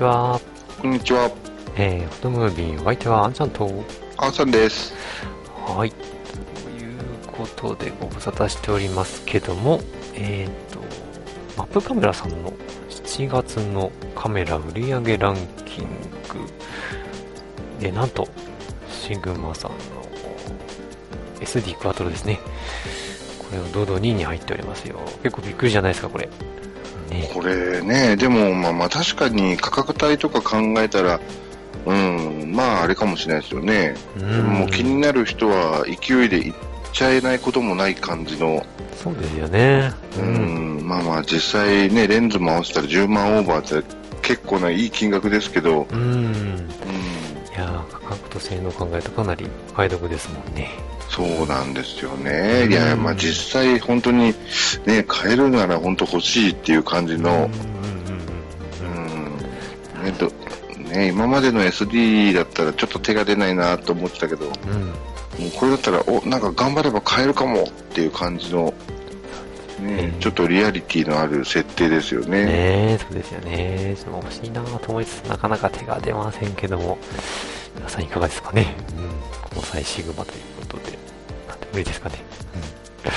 ちは。こんにちは、えー、フォトムービー、お相手はあんちゃんと、アンさんです。はい、ということでご無沙汰しておりますけども、えーと、マップカメラさんの7月のカメラ売上ランキングで、なんと、シグマさんの SD クワトロですね。これを堂々2位に入っておりますよ。結構びっくりじゃないですか、これ。ね。これね、でもまあまあ確かに価格帯とか考えたら、うん、まああれかもしれないですよね。うでももう気になる人は勢いでいっちゃえないこともない感じの、そうですよね。うん、まあまあ実際ね、レンズも合わせたら10万オーバーって結構ないい金額ですけど、うん。性能考えるとかなりお買い得ですもんね。そうなんですよね。いや、うんまあ実際本当にね、買えるなら本当欲しいっていう感じの、うんねどね、今までの SD だったらちょっと手が出ないなと思ってたけど、もうん。うこれだったら、お、なんか頑張れば買えるかもっていう感じの、ねうん、ちょっとリアリティのある設定ですよね。ねえ、そうですよね。ちょっと欲しいなと思いつつ、なかなか手が出ませんけども、皆さんいかがですかね。うん。この際シグマということで、なんで無理ですかね。うん。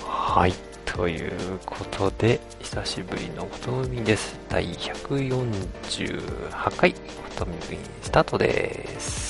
はい。ということで、久しぶりのフォトムービンです。第148回フォトムービンスタートです。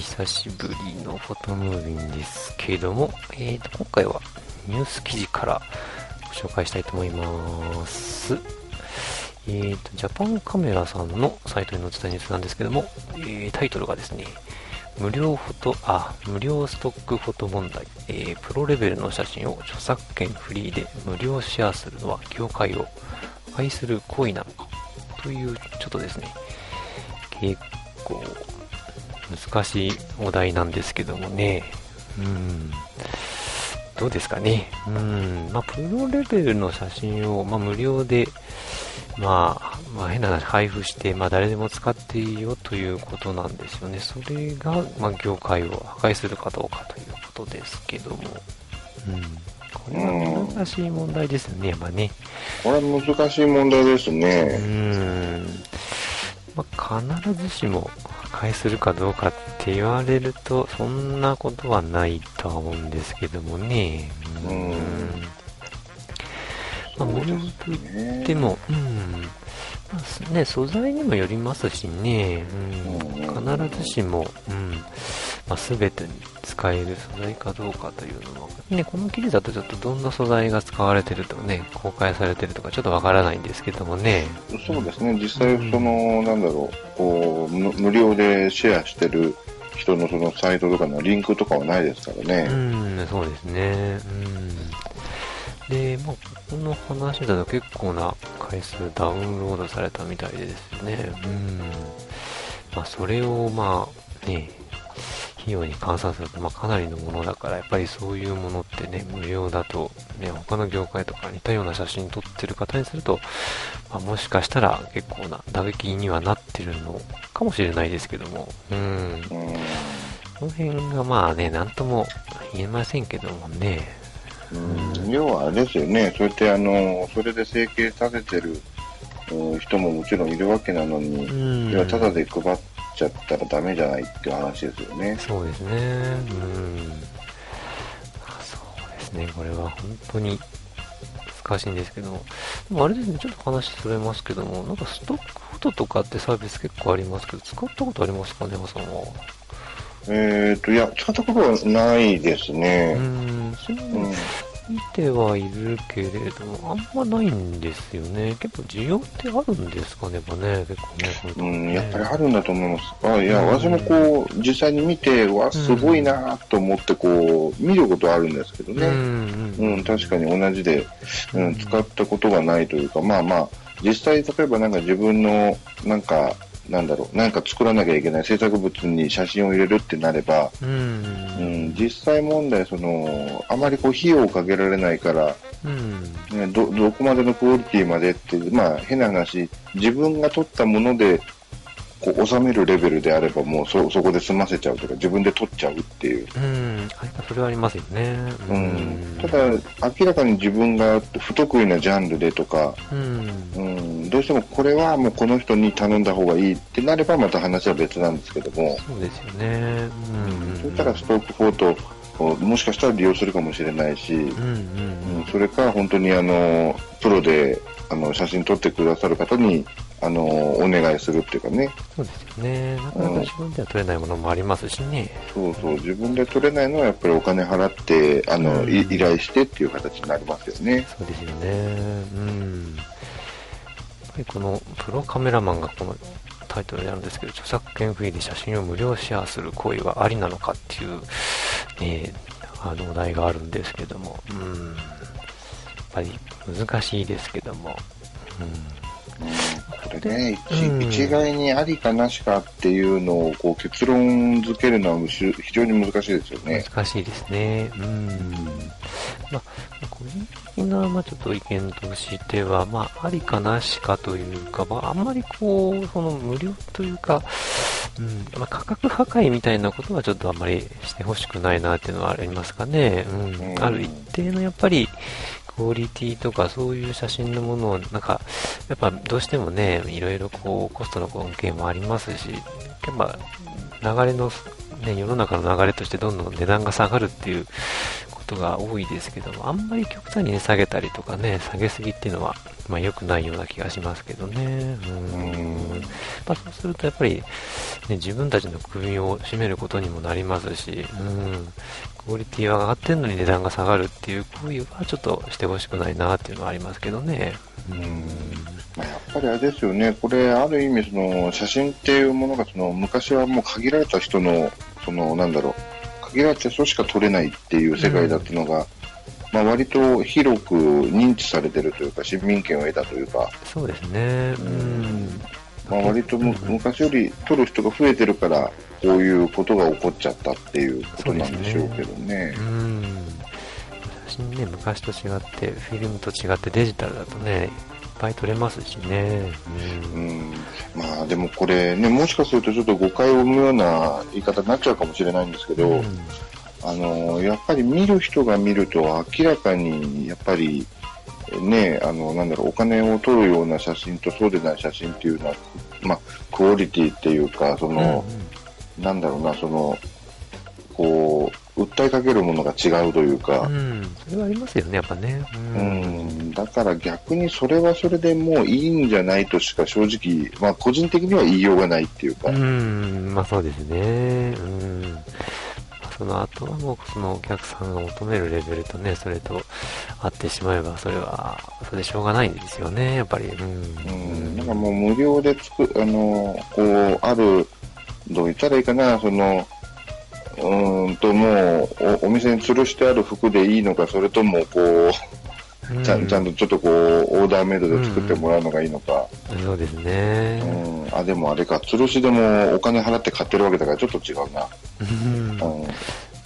久しぶりのフォトムービンですけども、えーと、今回はニュース記事からご紹介したいと思います。えーと、ジャパンカメラさんのサイトに載ってたニュースなんですけども、えータイトルがですね、無料フォト、あ、無料ストックフォト問題、えープロレベルの写真を著作権フリーで無料シェアするのは業界を破壊する行為なのかという、ちょっとですね、結構難しいお題なんですけどもね。うん。どうですかね。うん。まあ、プロレベルの写真を、まあ、無料で、まあ、まあ、変な話、配布して、まあ、誰でも使っていいよということなんですよね。それが、まあ、業界を破壊するかどうかということですけども。うん。これは難しい問題ですよね、やっぱね。これは難しい問題ですうね。ん。まあ、必ずしも破壊するかどうかって言われると、そんなことはないとは思うんですけどもね。うん。まあ、無料といっても、うん。まあね、素材にもよりますしね、うん、必ずしも、うん、まあ、全てに使える素材かどうかというのは、ね、この記事だとちょっとどんな素材が使われてるとかね、公開されてるとかちょっとわからないんですけどもね、そうですね、実際、その、なんだろう、こう、無無料でシェアしてる人のそのサイトとかのリンクとかはないですからうね。ん、そうですね。うん。で、まあ、この話だと結構な回数ダウンロードされたみたいでですね。うん。まあ、それを、まあ、ね、費用に換算すると、まあ、かなりのものだから、やっぱりそういうものってね、無料だと、ね、他の業界とか似たような写真撮ってる方にすると、まあ、もしかしたら結構な打撃にはなってるのかもしれないですけども、うん。うんこの辺がまあね、なんとも言えませんけどもね。うん要はあれですよね、そうやってあの、それで生計立ててるうん人ももちろんいるわけなのに、うん。いや、ただで配っちゃったらダメじゃないっていう話ですよね。そうですね。うん。あそうですね。これは本当に難しいんですけども、でもあれですね、ちょっと話それますけども、なんかストックフォトとかってサービス結構ありますけど、使ったことありますかね、マさんは？えっ、と、いや、使ったことはないですうーね。ん、そうんの見てはいるけれども、あんまないんですよね。結構需要ってあるんですかね、やっぱね、結構ね、こうん、ねやっぱりあるんだと思います。あいや、うん私もこう、実際に見て、わ、すごいなと思って、こう、見ることはあるんですけどね。うん、うん。うん、確かに同じで、うん、使ったことがないというか、まあまあ、実際、例えばなんか自分の、なんか、なんだろう、なんか作らなきゃいけない制作物に写真を入れるってなれば、う。うんん、実際問題、その、あまりこう、費用をかけられないから、うん。ね、ど、どこまでのクオリティまでって、まあ、変な話、自分が撮ったもので、こう、収めるレベルであれば、もうそ、そこで済ませちゃうとか、自分で撮っちゃうっていう。うん。あそれはありますよね。ううん。ただ、明らかに自分が不得意なジャンルでとか、うん。うん、どうしてもこれはもうこの人に頼んだ方がいいってなればまた話は別なんですけども、そうですよね。うん。そうしたらストックフォトをもしかしたら利用するかもしれないし、うん。うん。うんそれか本当にあのプロであの写真撮ってくださる方にあのお願いするっていうかね、そうですよね。なかなか自分では撮れないものもありますしね。そうそう、自分で撮れないのはやっぱりお金払ってあの、うんい依頼してっていう形になりますよね。そうですよね。うん。やっぱりこのプロカメラマンがこのタイトルであるんですけど、著作権フリーで写真を無料シェアする行為はありなのかっていう、えー、あのお題があるんですけども、うん。やっぱり難しいですけども、うん。うんこれね、一うん一概にありかなしかっていうのをこう結論付けるのは非常に難しいですよね。難しいですね。うん。まあ、個人的な、まあ、ちょっと意見としては、まあ、ありかなしかというか、まあ、あんまりこう、その無料というか、うん、まあ、価格破壊みたいなことはちょっとあんまりしてほしくないなっていうのはありますかね。うん。うんある一定のやっぱり、クオリティとかそういう写真のものを、なんか、やっぱどうしてもね、いろいろこう、コストの関係もありますし、やっぱ流れの、ね、世の中の流れとしてどんどん値段が下がるっていうことが多いですけども、あんまり極端に、ね、下げたりとかね、下げすぎっていうのは、まあ良くないような気がしますけどね。うん。うんまあそうするとやっぱり、ね、自分たちの首を絞めることにもなりますし、うん。クオリティは上がってんのに値段が下がるっていう行為はちょっとしてほしくないなっていうのはありますけどね。うん。やっぱりあれですよね、これ、ある意味その、写真っていうものがその昔はもう限られた人の、そのなんだろう、限られた人しか撮れないっていう世界だったのが、まあ、割と広く認知されてるというか、市民権を得たというか、そうですね。うん。まあ、割とむ昔より撮る人が増えてるから、こういうことが起こっちゃったっていうことなんでしょうけどねう。ん。写真ね、昔と違って、フィルムと違ってデジタルだとね、いっぱい撮れますしね。う。うんん、まあでもこれね、もしかするとちょっと誤解を生むような言い方になっちゃうかもしれないんですけど、うんあのやっぱり見る人が見ると明らかにやっぱりねあのなんだろうお金を取るような写真とそうでない写真っていうのはまあクオリティっていうかその、なんだろうなそのこう訴えかけるものが違うというかう、ん。それはありますよね、やっぱね。ううん、だから逆にそれはそれでもういいんじゃないとしか正直、まあ個人的には言いようがないっていうか、うん、まあそうですね。うん。まあその後はもうそのお客さんが求めるレベルとね、それと合ってしまえば、それは、それでしょうがないんですよね、やっぱり。うん。うん、なんかもう無料でつく、あの、こう、ある、どう言ったらいいかな、その、うーんともうお、お店に吊るしてある服でいいのか、それとも、こう、ちゃんちゃんとちょっとこう、オーダーメイドで作ってもらうのがいいのか、そうですねう。ん、あ、でもあれか、吊るしでもお金払って買ってるわけだからちょっと違うな。うん。うん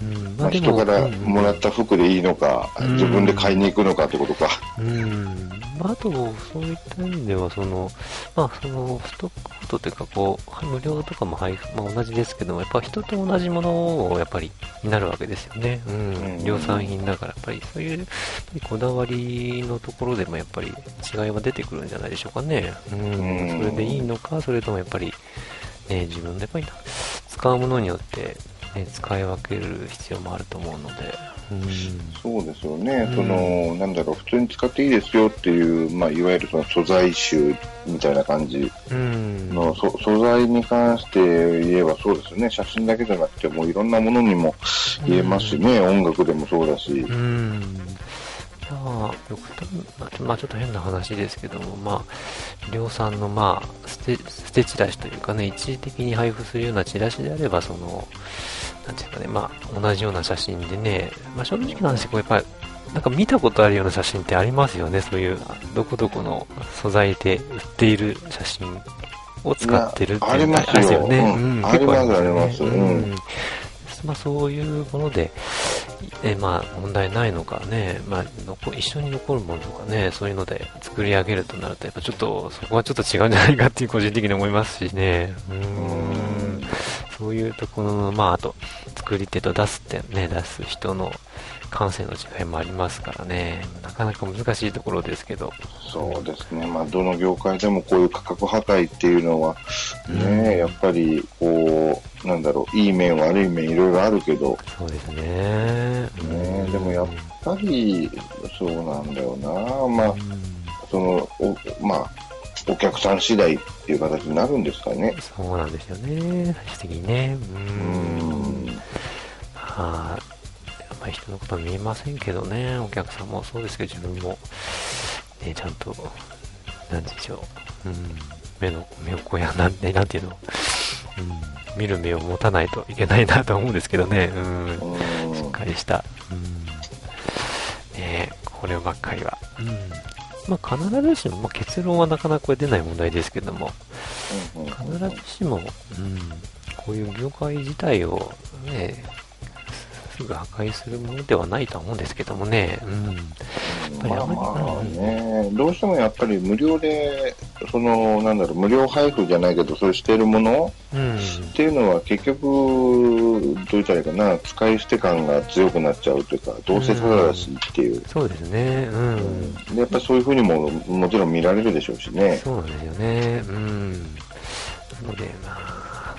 うんまあ、人からもらった服でいいのか、うん自分で買いに行くのかってことか。うん。まあ、あと、そういった意味では、その、まあ、その、ストックフォトというか、こう、無料とかも配布、まあ、同じですけども、やっぱ人と同じものを、やっぱり、になるわけですよね。うん。うん量産品だから、やっぱり、そういう、こだわりのところでも、やっぱり、違いは出てくるんじゃないでしょうかね。うん。うんそれでいいのか、それともやっぱり、ね、自分でやっぱり、使うものによって、ね、使い分ける必要もあると思うので、うん。そうですよね、うん。その、なんだろう、普通に使っていいですよっていう、まあ、いわゆるその素材集みたいな感じうん。素材に関して言えばそうですよね、写真だけじゃなくて、もういろんなものにも言えますしね、音楽でもそうだし、うん。まあ、極端な、まあちょっと変な話ですけども、まあ、量産のまあ、捨て、捨てチラシというかね、一時的に配布するようなチラシであれば、その、なんていうかね、まあ、同じような写真でね、まあ正直な話、こうやっぱり、なんか見たことあるような写真ってありますよね、そういう、どこどこの素材で売っている写真を使ってるっていうのありますよね。うん。ありますありますよねうん。まあそういうもので、えまあ問題ないのかね、まあ残一緒に残るものとかね、そういうので作り上げるとなると、やっぱちょっとそこはちょっと違うんじゃないかっていう個人的に思いますしね。うーん。そういうところの、まああと、作り手と出すってね、出す人の感性の違いもありますからね、なかなか難しいところですけど。そうですね、まあ、どの業界でもこういう価格破壊っていうのは、ね、やっぱり、こう、なんだろう、いい面悪い面いろいろあるけど、そうですね。ね、でもやっぱり、そうなんだよな、まあう、ん。その、おまあ、お客さん次第っていう形になるんですかね。そうなんですよね、最終的にね。う。うんん。まあ、あんまり人のことは見えませんけどね、お客さんもそうですけど、自分も、ね、ちゃんと、なんでしょう、うん、目の、目をこうや、なんて、なんていうの、うん、見る目を持たないといけないなと思うんですけどね、うん、うんしっかりした、うん、ねこればっかりは。うん。まあ、必ずしも、まあ、結論はなかなかこれ出ない問題ですけども、うん必ずしも、うん、こういう業界自体をね、すぐ破壊するものではないとは思うんですけどもね、うん。ぱりまああまりまあね、どうしてもやっぱり無料で、その、なんだろう、無料配布じゃないけど、そうしているもの？うん。っていうのは結局、どう言ったらいいかな、使い捨て感が強くなっちゃうというか、どうせただだしっていう。そうですね、うん。でやっぱりそういうふうにももちろん見られるでしょうしね。そうなんですよね。うん。なので、まあ、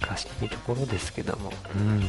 難しいところですけども、うん。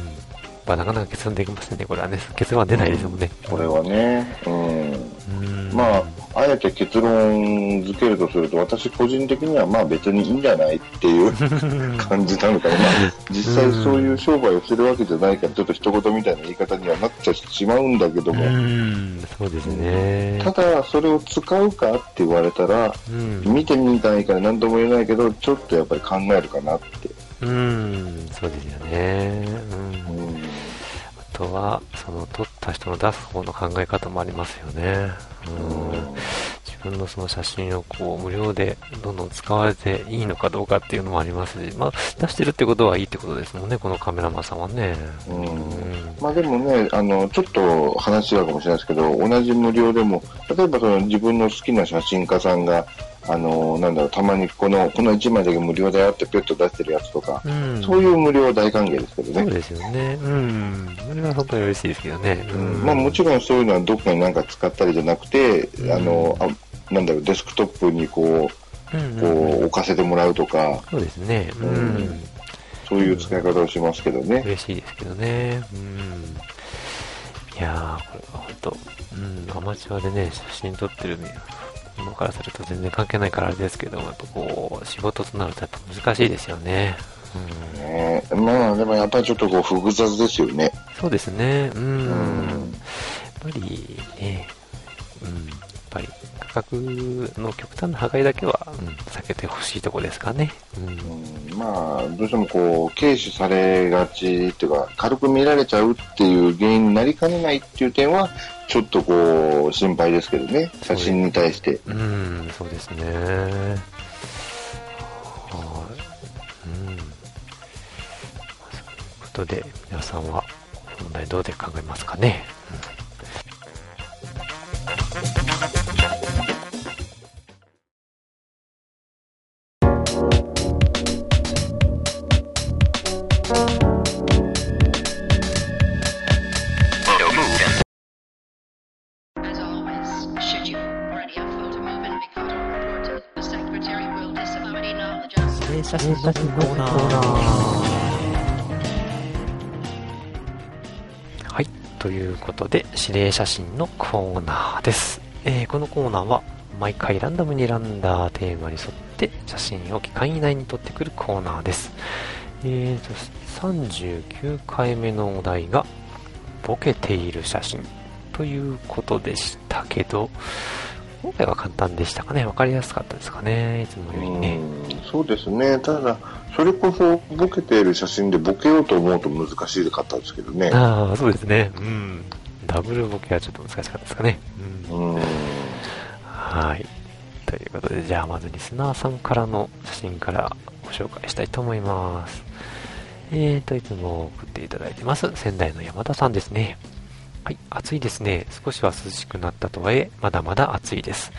まあ、なかなか結論できませんね、これはね。結論は出ないですもんね。これはね。うん。うん。まあ、あえて結論付けるとすると、私個人的にはまあ別にいいんじゃないっていう 感じなのかな。まあ、実際そういう商売をしてるわけじゃないから、ちょっと一言みたいな言い方にはなっちゃしまうんだけどうも、ん、そうですね。ただ、それを使うかって言われたら、うん。見てみたいから何とも言えないけど、ちょっとやっぱり考えるかなって。うん、そうですよね。うとは、その、撮った人の出す方の考え方もありますよね。うん。自分のその写真をこう、無料でどんどん使われていいのかどうかっていうのもありますし、まあ、出してるってことはいいってことですもんね、このカメラマンさんはね。うんうん。まあでもね、あの、ちょっと話違うかもしれないですけど、同じ無料でも、例えばその自分の好きな写真家さんが、あの、なんだろう、たまにこの、この1枚だけ無料だよってピュッと出してるやつとか、うん。そういう無料は大歓迎ですけどね。そうですよね。うん。それは本当に嬉しいですけどね。うんまあもちろんそういうのはどっかになんか使ったりじゃなくて、うんあの、あなんだろう、デスクトップにこうん、う、こう置かせてもらうとか、そうですね。ううんん。そういう使い方をしますけどね。嬉しいですけどね。うん。いやー、これは本当、うん、アマチュアでね、写真撮ってるものからすると全然関係ないからあれですけども、やっぱこう、仕事となるとやっぱ難しいですよね。うん。ねまあでもやっぱりちょっとこう複雑ですよね。そうですね。うん。うんやっぱりね、うん。やっぱり価格の極端な破壊だけは、うん、避けてほしいとこですかね。うん。うんまあ、どうしてもこう、軽視されがちっていうか、軽く見られちゃうっていう原因になりかねないっていう点は、ちょっとこう、心配ですけどね、写真に対して。うん、そうですね。はい。うん。まあそういうことで、皆さんは、この問題どうで考えますかね。Of 写真のコーナー。はい。ということで、指令写真のコーナーです。えーこのコーナーは、毎回ランダムに選んだテーマに沿って写真を期間以内に撮ってくるコーナーです。えーと、39回目のお題が、ボケている写真ということでしたけど、今回は簡単でしたかねわかりやすかったですかねいつもよりね。うんそうですね。ただ、それこそボケている写真でボケようと思うと難しかったですけどね。ああ、そうですね。うん。ダブルボケはちょっと難しかったですかね。うん。うん。はい。ということで、じゃあまずリスナーさんからの写真からご紹介したいと思います。えーと、いつも送っていただいてます。仙台の山田さんですね。はい、暑いですね。少しは涼しくなったとはいえ、まだまだ暑いです。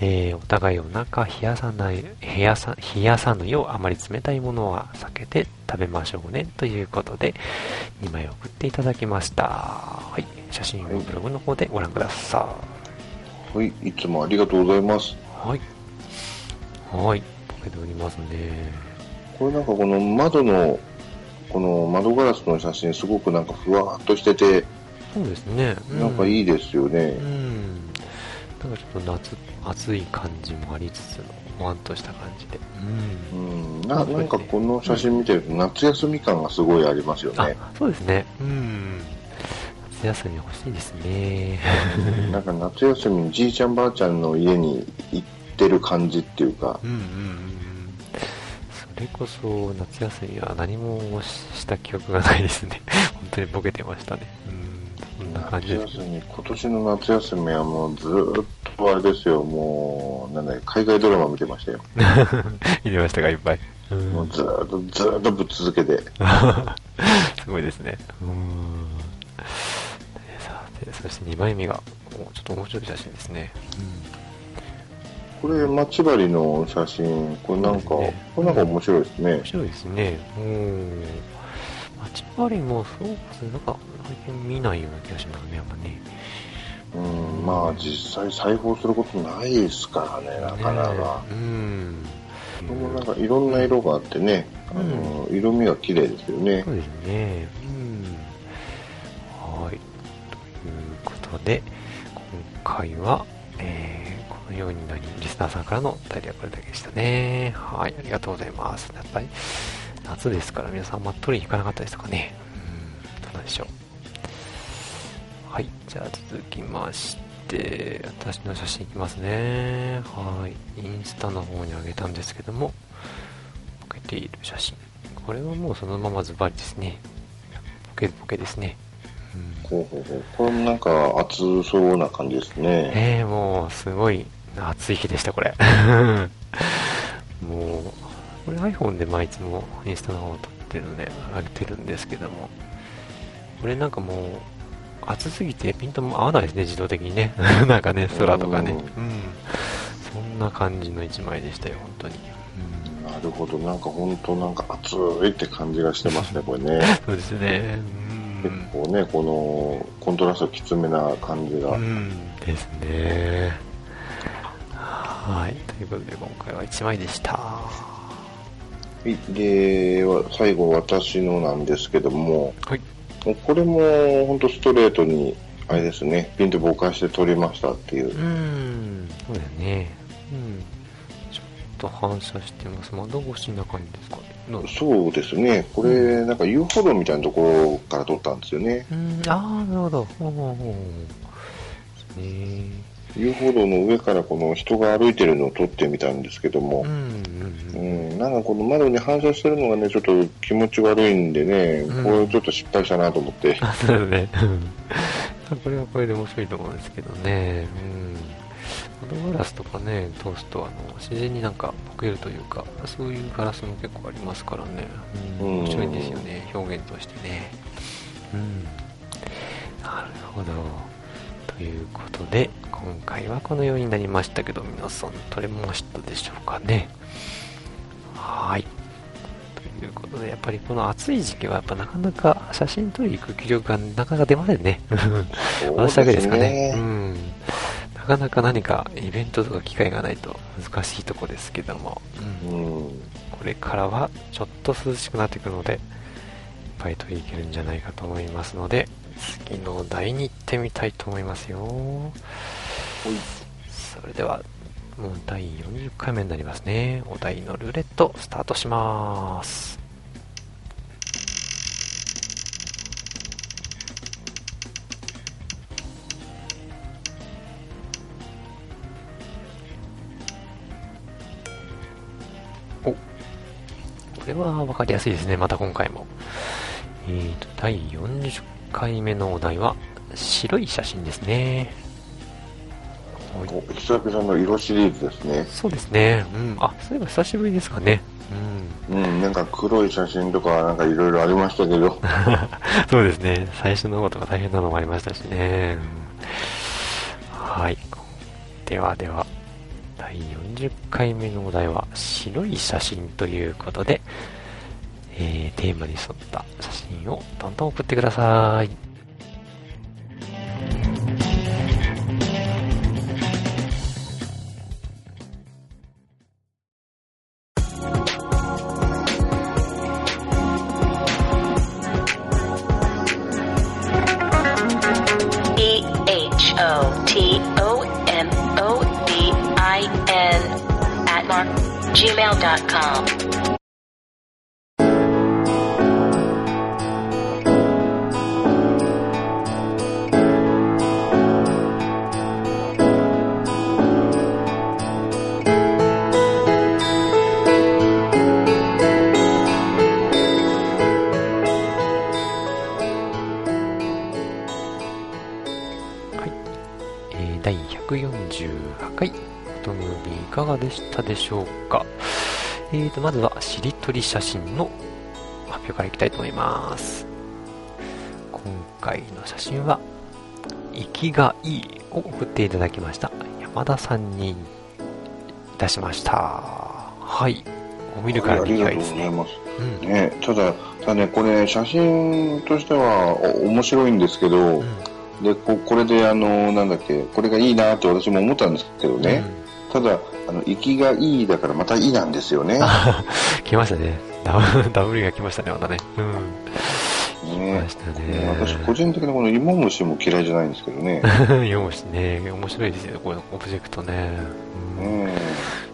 えー、お互いお腹冷やさない、冷やさ、冷やさぬようあまり冷たいものは避けて食べましょうね。ということで、2枚送っていただきました。はい、写真をブログの方でご覧ください。はい、いつもありがとうございます。はい。はい。ボケておりますね。これなんかこの窓の、この窓ガラスの写真すごくなんかふわっとしてて、そうですね。い。なんかいいですよねう。ん。なんかちょっと夏、暑い感じもありつつの、ほわんとした感じで。う。うんん、ななんかこの写真見てると夏休み感がすごいありますよあね。、そうですね。うん。夏休み欲しいですね。なんか夏休みにじいちゃんばあちゃんの家に行ってる感じっていうか、うんうんうん。それこそ、夏休みは何もした記憶がないですね。本当にボケてましたね。うん。そんな感じです。夏休み、今年の夏休みはもうずーっとあれですよ、もう、なんだ海外ドラマ見てましたよ。見てましたか、いっぱい。うんもうずーっと、ずーっとぶっ続けて。すごいですね。うーん。さて、そして2枚目が、おちょっと面白い写真ですね。これ、待ち針の写真、これなんか、ねこれなんか面白いですね面。白いですね。うーん。待ち針もそうですね。なんか、最近見ないような気がしますね、やっぱね。うん、まあ実際裁縫することないですからね、なかなか。うん。これもなんかいろんな色があってね、あの、色味が綺麗ですよねそ。うですね。うん。はい。ということで、今回は、えー、このようになり、リスナーさんからのお便りはこれだけでしたね。はい、ありがとうございます。やっぱり、夏ですから皆さんあんま取りに行かなかったですかね。うん、どうなんでしょう。はい、じゃあ続きまして、私の写真いきますね。はい、インスタの方にあげたんですけども、ボケている写真。これはもうそのままズバリですね。ボケボケですね。うんほうほうほうこれもなんか熱そうな感じですね。えー、もうすごい暑い日でした、これ。もう、これ iPhone でまあいつもインスタの方を撮ってるので上げてるんですけども、これなんかもう、暑すぎてピントも合わないですね、自動的にね。なんかね、空とかね。ううんん。そんな感じの一枚でしたよ、本当に。うん。なるほど、なんか本当なんか熱いって感じがしてますね、これね。そうですね。結構ね、このコントラストきつめな感じが。うん。ですね。はい。ということで、今回は1枚でした。はいで、わ最後私のなんですけども、はい。これも本当ストレートに、あれですね、ピンとぼかして撮りましたっていうう。ん、そうだよね。うん。ちょっと反射してます。窓越しな感じですかね。のそうですね、これ、なんか遊歩道みたいなところから撮ったんですよね。うん、ああ、なるほど。ほうほうほう。ね。遊歩道の上からこの人が歩いてるのを撮ってみたんですけどもう、ん、なんかこの窓に反射してるのがね、ちょっと気持ち悪いんでね、うんこれちょっと失敗したなと思って。あ、そうだね。うん これはこれで面白いと思うんですけどね。うん。窓ガラスとかね、通すと、あの、自然になんかボケるというか、そういうガラスも結構ありますからね。うん。うん面白いんですよね、表現としてね。うん。なるほど。ということで、今回はこのようになりましたけど、皆さん撮れましたでしょうかね。はい。ということで、やっぱりこの暑い時期は、やっぱなかなか写真撮りに行く気力がなかなか出ませんね。私だけですかね。うん。なかなか何かイベントとか機会がないと難しいとこですけども、うんうん、これからはちょっと涼しくなってくるので、ぱい取りいけるんじゃないかと思いますので、次のお題に行ってみたいと思いますよ。それでは、もう第40回目になりますね。お題のルーレット、スタートします。お、これは分かりやすいですね、また今回も。えーと、第40回目のお題は、白い写真ですね。久々の色シリーズですね。そうですね。うん。あ、そういえば久しぶりですかね。うん。うん、なんか黒い写真とかなんかいろいろありましたけど、そうですね。最初の方とか大変なのもありましたしね。うんはい。ではでは、第40回目のお題は、白い写真ということで、えー、テーマに沿った写真をどんどん送ってください。gmail.com でしたでしょうか。えーと、まずは、しりとり写真の発表からいきたいと思います。今回の写真は、生きがいいを送っていただきました。山田さんに出しました。はい。を見るからあにりがとうござい意外ですね。ます。うん。ね、ただ、ただね、これ写真としてはお面白いんですけど、でここれであのなんだっけこれがいいなって私も思ったんですけどね、ただあの息がいいだからまたいいなんですよね。うん。来ましたね。ダブル、ダブルが来ましたね、またね。うん。来ねましたねね。私個人的なこの芋虫も嫌いじゃないんですけどね。読むしね、面白いですよ、これオブジェクトね。うんね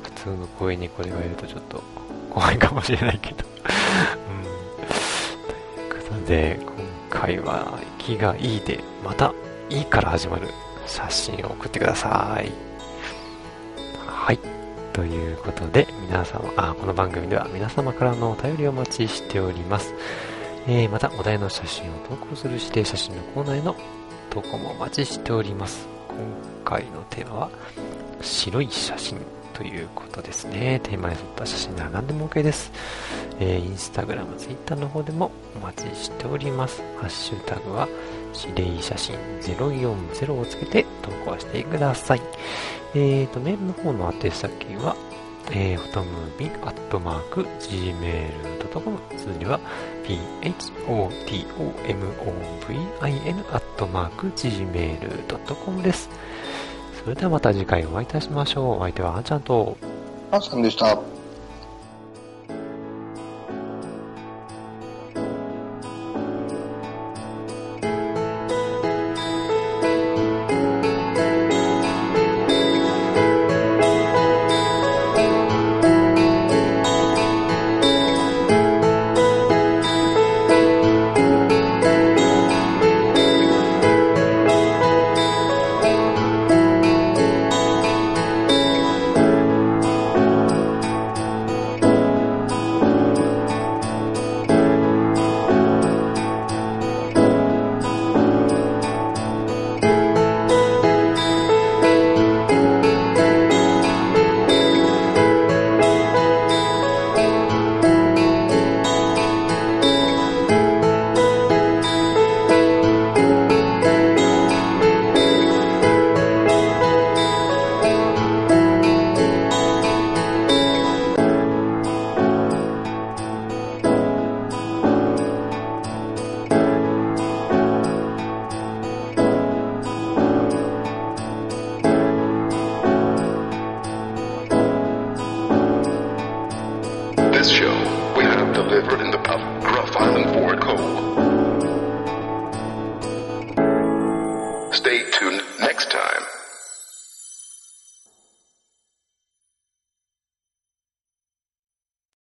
普通の声にこれがいるとちょっと怖いかもしれないけど。うん。ということで、今回は、息がいいで、また、いいから始まる写真を送ってください。はい。ということで、皆様、あ、この番組では皆様からのお便りをお待ちしております。えー、また、お題の写真を投稿する指定写真のコーナーへの投稿もお待ちしております。今回のテーマは、白い写真ということですね。テーマに沿った写真なら何でも OK です。えー、インスタグラム、ツイッターの方でもお待ちしております。ハッシュタグは、指令写真040をつけて投稿してください。えーと、メールの方の宛先は、えー、フォトムービーアットマーク gmail.com 数字は photomovin アットマーク gmail.com です。それではまた次回お会いいたしましょう。お相手はあんちゃんと、あんさんでした。